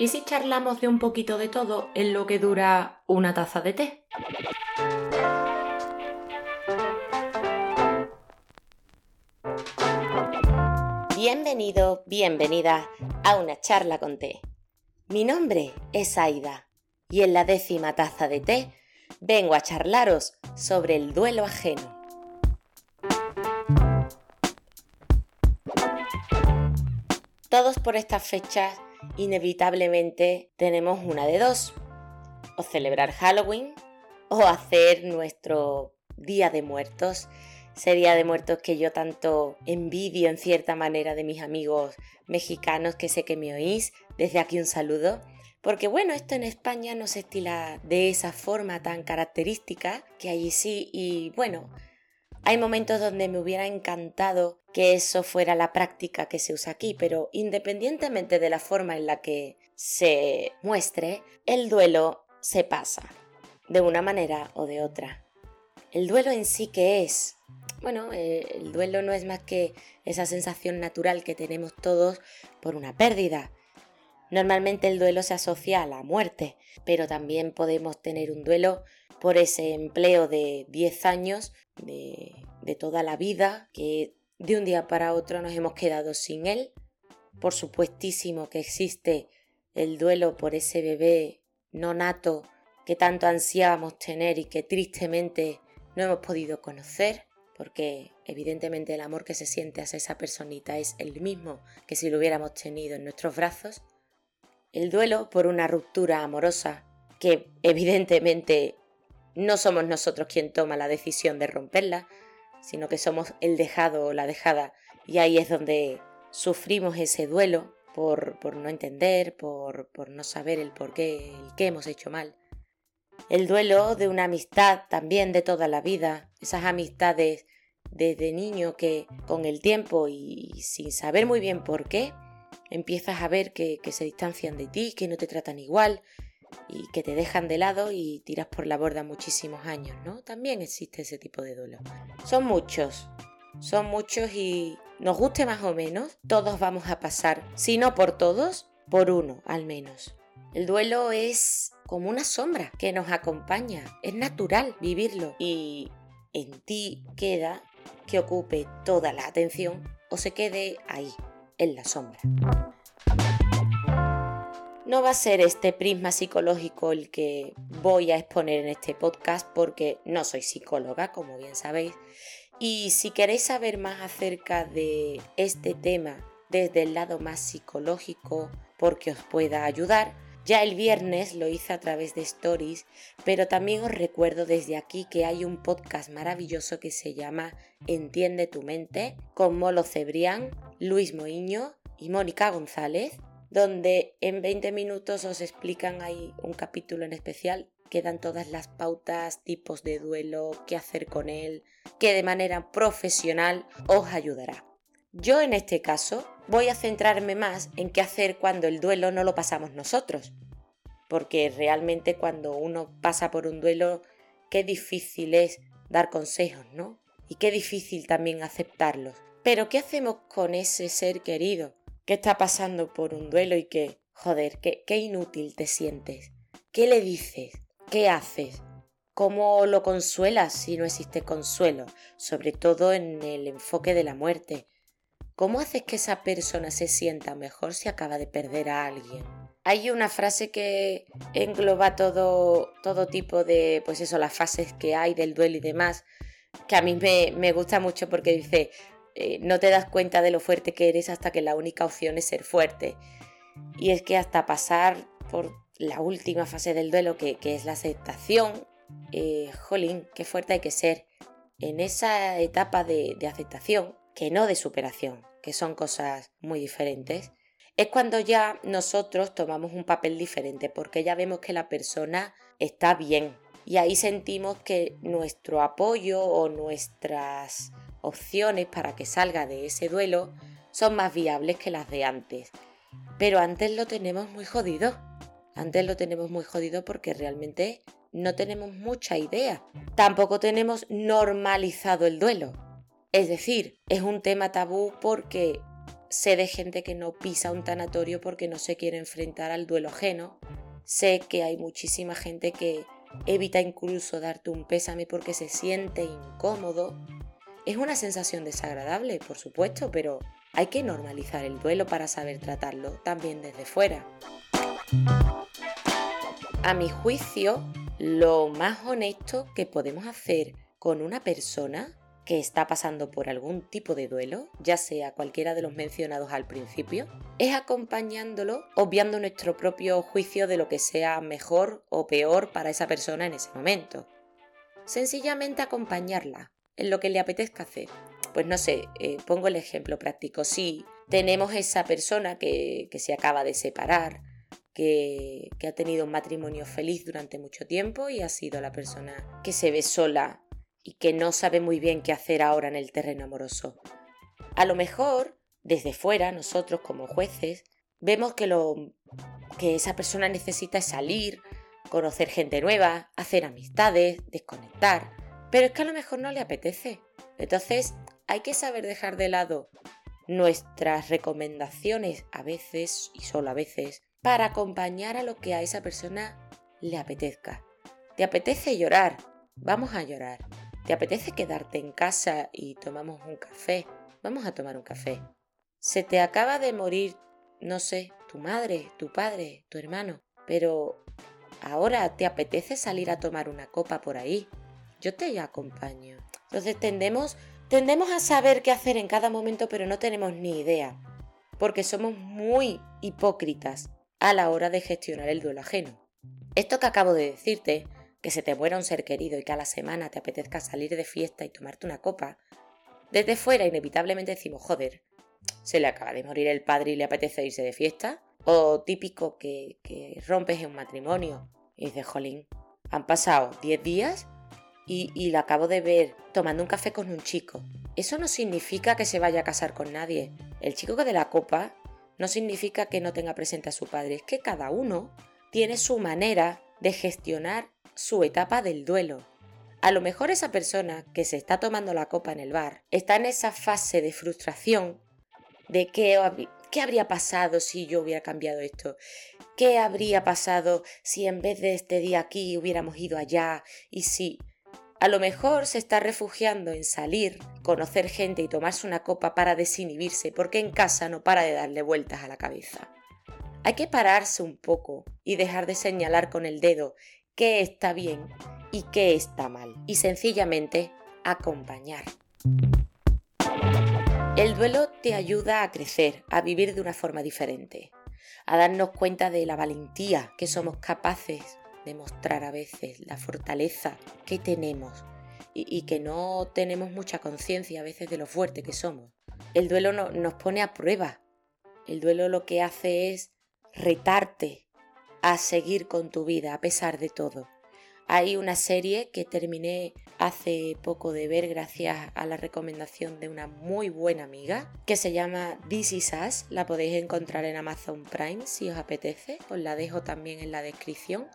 ¿Y si charlamos de un poquito de todo en lo que dura una taza de té? Bienvenido, bienvenida a una charla con té. Mi nombre es Aida y en la décima taza de té vengo a charlaros sobre el duelo ajeno. Todos por estas fechas inevitablemente tenemos una de dos. O celebrar Halloween o hacer nuestro Día de Muertos. Ese Día de Muertos que yo tanto envidio en cierta manera de mis amigos mexicanos que sé que me oís. Desde aquí un saludo. Porque bueno, esto en España no se estila de esa forma tan característica que allí sí. Y bueno, hay momentos donde me hubiera encantado que eso fuera la práctica que se usa aquí, pero independientemente de la forma en la que se muestre, el duelo se pasa, de una manera o de otra. El duelo en sí que es, bueno, eh, el duelo no es más que esa sensación natural que tenemos todos por una pérdida. Normalmente el duelo se asocia a la muerte, pero también podemos tener un duelo por ese empleo de 10 años de, toda la vida, que de un día para otro nos hemos quedado sin él. Por supuestísimo que existe el duelo por ese bebé no nato que tanto ansiábamos tener y que tristemente no hemos podido conocer, porque evidentemente el amor que se siente hacia esa personita es el mismo que si lo hubiéramos tenido en nuestros brazos. El duelo por una ruptura amorosa, que evidentemente no somos nosotros quien toma la decisión de romperla, sino que somos el dejado o la dejada. Y ahí es donde sufrimos ese duelo por, no entender, por, no saber el por qué, el qué hemos hecho mal. El duelo de una amistad también de toda la vida, esas amistades desde niño que con el tiempo y sin saber muy bien por qué, empiezas a ver que se distancian de ti, que no te tratan igual, y que te dejan de lado y tiras por la borda muchísimos años, ¿no? También existe ese tipo de duelo. Son muchos, son muchos y nos guste más o menos, todos vamos a pasar, si no por todos, por uno al menos. El duelo es como una sombra que nos acompaña, es natural vivirlo y en ti queda que ocupe toda la atención o se quede ahí, en la sombra. No va a ser este prisma psicológico el que voy a exponer en este podcast porque no soy psicóloga, como bien sabéis. Y si queréis saber más acerca de este tema desde el lado más psicológico, porque os pueda ayudar, ya el viernes lo hice a través de stories, pero también os recuerdo desde aquí que hay un podcast maravilloso que se llama Entiende tu mente con Molo Cebrián, Luis Moiño y Mónica González donde en 20 minutos os explican ahí un capítulo en especial que dan todas las pautas, tipos de duelo, qué hacer con él, que de manera profesional os ayudará. Yo en este caso voy a centrarme más en qué hacer cuando el duelo no lo pasamos nosotros, porque realmente cuando uno pasa por un duelo, qué difícil es dar consejos, ¿no? Y qué difícil también aceptarlos. Pero ¿qué hacemos con ese ser querido? Que está pasando por un duelo y que, joder, qué, inútil te sientes. ¿Qué le dices? ¿Qué haces? ¿Cómo lo consuelas si no existe consuelo? Sobre todo en el enfoque de la muerte. ¿Cómo haces que esa persona se sienta mejor si acaba de perder a alguien? Hay una frase que engloba todo, todo tipo de, pues eso, las fases que hay del duelo y demás, que a mí me, me gusta mucho porque dice, eh, no te das cuenta de lo fuerte que eres hasta que la única opción es ser fuerte. Y es que hasta pasar por la última fase del duelo, que, es la aceptación, eh, jolín, qué fuerte hay que ser en esa etapa de, de aceptación, que no de superación, que son cosas muy diferentes, es cuando ya nosotros tomamos un papel diferente, porque ya vemos que la persona está bien. Y ahí sentimos que nuestro apoyo o nuestras opciones para que salga de ese duelo son más viables que las de antes. Pero antes lo tenemos muy jodido. Antes lo tenemos muy jodido porque realmente no tenemos mucha idea. Tampoco tenemos normalizado el duelo. Es decir, es un tema tabú porque sé de gente que no pisa un tanatorio porque no se quiere enfrentar al duelo ajeno. Sé que hay muchísima gente que evita incluso darte un pésame porque se siente incómodo. Es una sensación desagradable, por supuesto, pero hay que normalizar el duelo para saber tratarlo también desde fuera. A mi juicio, lo más honesto que podemos hacer con una persona que está pasando por algún tipo de duelo, ya sea cualquiera de los mencionados al principio, es acompañándolo, obviando nuestro propio juicio de lo que sea mejor o peor para esa persona en ese momento. Sencillamente acompañarla en lo que le apetezca hacer. Pues no sé, eh, pongo el ejemplo práctico. Si tenemos esa persona que, se acaba de separar, que, que ha tenido un matrimonio feliz durante mucho tiempo y ha sido la persona que se ve sola y que no sabe muy bien qué hacer ahora en el terreno amoroso. A lo mejor, desde fuera, nosotros como jueces, vemos que lo que esa persona necesita es salir, conocer gente nueva, hacer amistades, desconectar, pero es que a lo mejor no le apetece. Entonces, hay que saber dejar de lado nuestras recomendaciones a veces y solo a veces para acompañar a lo que a esa persona le apetezca. ¿Te apetece llorar? Vamos a llorar. ¿Te apetece quedarte en casa y tomamos un café? Vamos a tomar un café. Se te acaba de morir, no sé, tu madre, tu padre, tu hermano, pero ahora te apetece salir a tomar una copa por ahí. Yo te acompaño. Entonces tendemos, tendemos a saber qué hacer en cada momento, pero no tenemos ni idea, porque somos muy hipócritas a la hora de gestionar el duelo ajeno. Esto que acabo de decirte que se te muera un ser querido y que a la semana te apetezca salir de fiesta y tomarte una copa, desde fuera inevitablemente decimos, joder, se le acaba de morir el padre y le apetece irse de fiesta. O típico que, que rompes en un matrimonio y dices, jolín, han pasado 10 días y, y la acabo de ver tomando un café con un chico. Eso no significa que se vaya a casar con nadie. El chico de la copa no significa que no tenga presente a su padre. Es que cada uno tiene su manera de gestionar su etapa del duelo. A lo mejor esa persona que se está tomando la copa en el bar está en esa fase de frustración de qué, qué habría pasado si yo hubiera cambiado esto, qué habría pasado si en vez de este día aquí hubiéramos ido allá y si a lo mejor se está refugiando en salir, conocer gente y tomarse una copa para desinhibirse porque en casa no para de darle vueltas a la cabeza. Hay que pararse un poco y dejar de señalar con el dedo qué está bien y qué está mal. Y sencillamente acompañar. El duelo te ayuda a crecer, a vivir de una forma diferente, a darnos cuenta de la valentía que somos capaces de mostrar a veces, la fortaleza que tenemos y, que no tenemos mucha conciencia a veces de lo fuerte que somos. El duelo nos pone a prueba. El duelo lo que hace es retarte a seguir con tu vida a pesar de todo. Hay una serie que terminé hace poco de ver gracias a la recomendación de una muy buena amiga que se llama This Is Us. La podéis encontrar en Amazon Prime si os apetece. Os la dejo también en la descripción.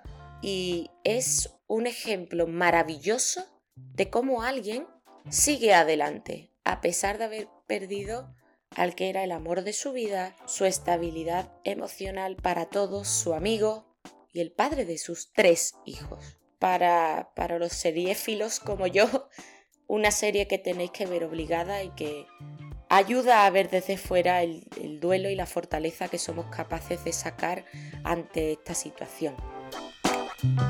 Y es un ejemplo maravilloso de cómo alguien sigue adelante a pesar de haber perdido al que era el amor de su vida, su estabilidad emocional para todos, su amigo y el padre de sus tres hijos. Para, para los seriéfilos como yo, una serie que tenéis que ver obligada y que ayuda a ver desde fuera el, el duelo y la fortaleza que somos capaces de sacar ante esta situación.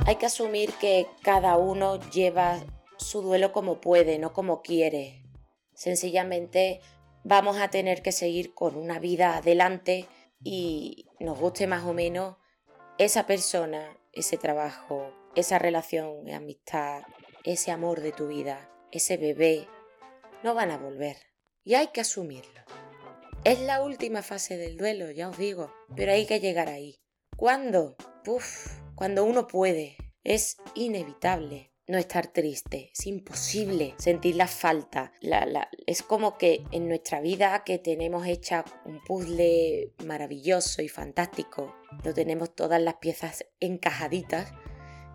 Hay que asumir que cada uno lleva su duelo como puede, no como quiere. Sencillamente vamos a tener que seguir con una vida adelante y nos guste más o menos esa persona, ese trabajo, esa relación amistad, ese amor de tu vida, ese bebé, no van a volver. Y hay que asumirlo. Es la última fase del duelo, ya os digo, pero hay que llegar ahí. ¿Cuándo? Puf, cuando uno puede. Es inevitable no estar triste, es imposible sentir la falta. es como que en nuestra vida que tenemos hecha un puzzle maravilloso y fantástico, lo tenemos todas las piezas encajaditas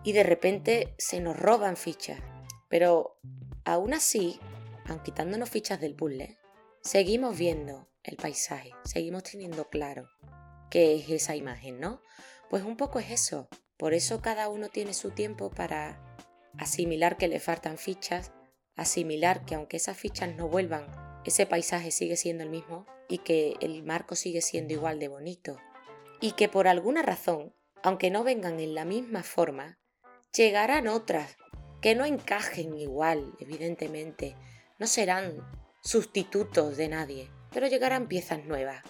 y de repente se nos roban fichas. Pero aún así, aun quitándonos fichas del puzzle, seguimos viendo el paisaje, seguimos teniendo claro qué es esa imagen, ¿no? Pues un poco es eso. Por eso cada uno tiene su tiempo para asimilar que le faltan fichas, asimilar que aunque esas fichas no vuelvan, ese paisaje sigue siendo el mismo y que el marco sigue siendo igual de bonito. Y que por alguna razón, aunque no vengan en la misma forma, llegarán otras que no encajen igual, evidentemente, no serán sustitutos de nadie, pero llegarán piezas nuevas,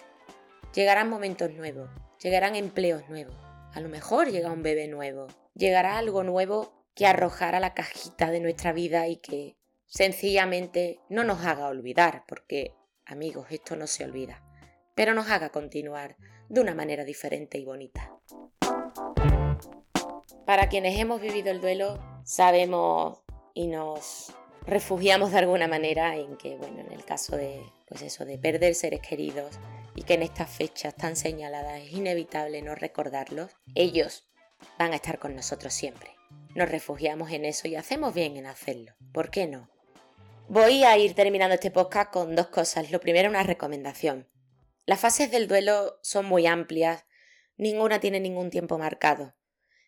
llegarán momentos nuevos, llegarán empleos nuevos, a lo mejor llega un bebé nuevo, llegará algo nuevo que arrojará la cajita de nuestra vida y que sencillamente no nos haga olvidar, porque amigos, esto no se olvida, pero nos haga continuar de una manera diferente y bonita. Para quienes hemos vivido el duelo, sabemos y nos refugiamos de alguna manera en que, bueno, en el caso de, pues eso, de perder seres queridos y que en estas fechas tan señaladas es inevitable no recordarlos, ellos van a estar con nosotros siempre. Nos refugiamos en eso y hacemos bien en hacerlo. ¿Por qué no? Voy a ir terminando este podcast con dos cosas. Lo primero, una recomendación. Las fases del duelo son muy amplias, ninguna tiene ningún tiempo marcado.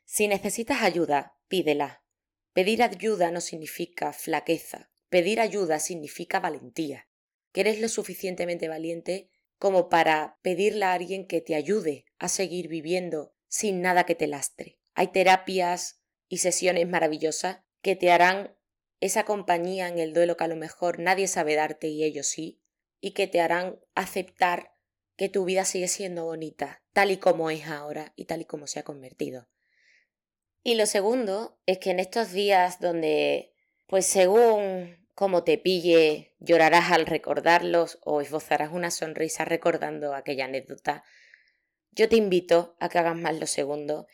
Si necesitas ayuda, pídela. Pedir ayuda no significa flaqueza. Pedir ayuda significa valentía. Que eres lo suficientemente valiente como para pedirle a alguien que te ayude a seguir viviendo sin nada que te lastre. Hay terapias y sesiones maravillosas que te harán esa compañía en el duelo que a lo mejor nadie sabe darte y ellos sí, y que te harán aceptar que tu vida sigue siendo bonita, tal y como es ahora y tal y como se ha convertido. Y lo segundo es que en estos días donde, pues según como te pille, llorarás al recordarlos o esbozarás una sonrisa recordando aquella anécdota, yo te invito a que hagas más lo segundo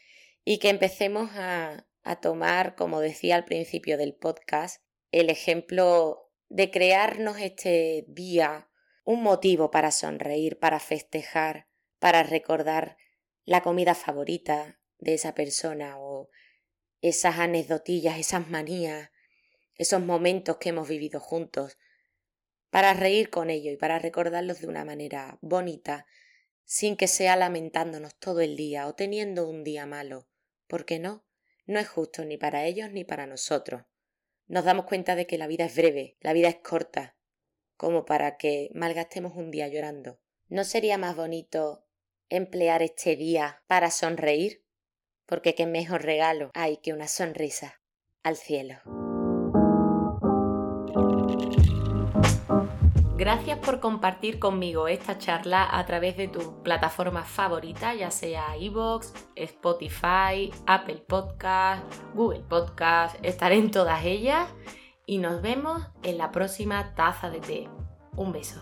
y que empecemos a, a tomar, como decía al principio del podcast, el ejemplo de crearnos este día un motivo para sonreír, para festejar, para recordar la comida favorita, de esa persona o esas anecdotillas, esas manías, esos momentos que hemos vivido juntos, para reír con ellos y para recordarlos de una manera bonita, sin que sea lamentándonos todo el día o teniendo un día malo, porque no, no es justo ni para ellos ni para nosotros. Nos damos cuenta de que la vida es breve, la vida es corta, como para que malgastemos un día llorando. ¿No sería más bonito emplear este día para sonreír? porque qué mejor regalo hay que una sonrisa al cielo. Gracias por compartir conmigo esta charla a través de tu plataforma favorita, ya sea iVoox, Spotify, Apple Podcast, Google Podcast, estaré en todas ellas y nos vemos en la próxima taza de té. Un beso.